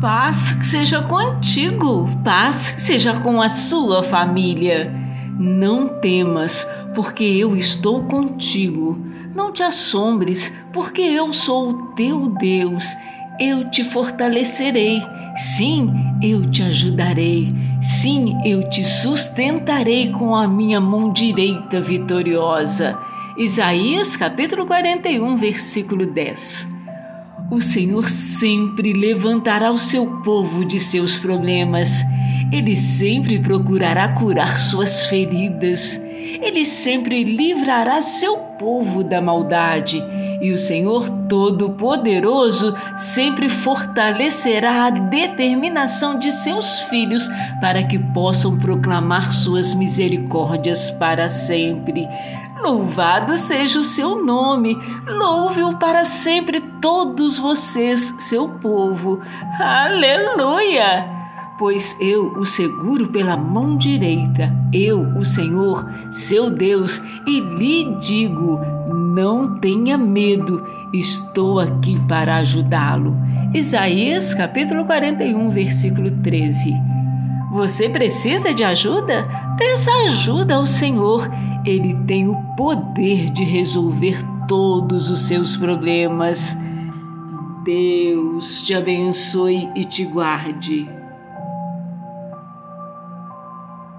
Paz seja contigo, paz seja com a sua família. Não temas, porque eu estou contigo. Não te assombres, porque eu sou o teu Deus. Eu te fortalecerei. Sim, eu te ajudarei. Sim, eu te sustentarei com a minha mão direita vitoriosa. Isaías capítulo 41, versículo 10. O Senhor sempre levantará o seu povo de seus problemas. Ele sempre procurará curar suas feridas. Ele sempre livrará seu povo da maldade. E o Senhor Todo-Poderoso sempre fortalecerá a determinação de seus filhos para que possam proclamar suas misericórdias para sempre. Louvado seja o seu nome, louve-o para sempre todos vocês, seu povo. Aleluia! Pois eu o seguro pela mão direita, eu, o Senhor, seu Deus, e lhe digo: não tenha medo, estou aqui para ajudá-lo. Isaías capítulo 41, versículo 13. Você precisa de ajuda? Peça ajuda ao Senhor ele tem o poder de resolver todos os seus problemas. Deus te abençoe e te guarde.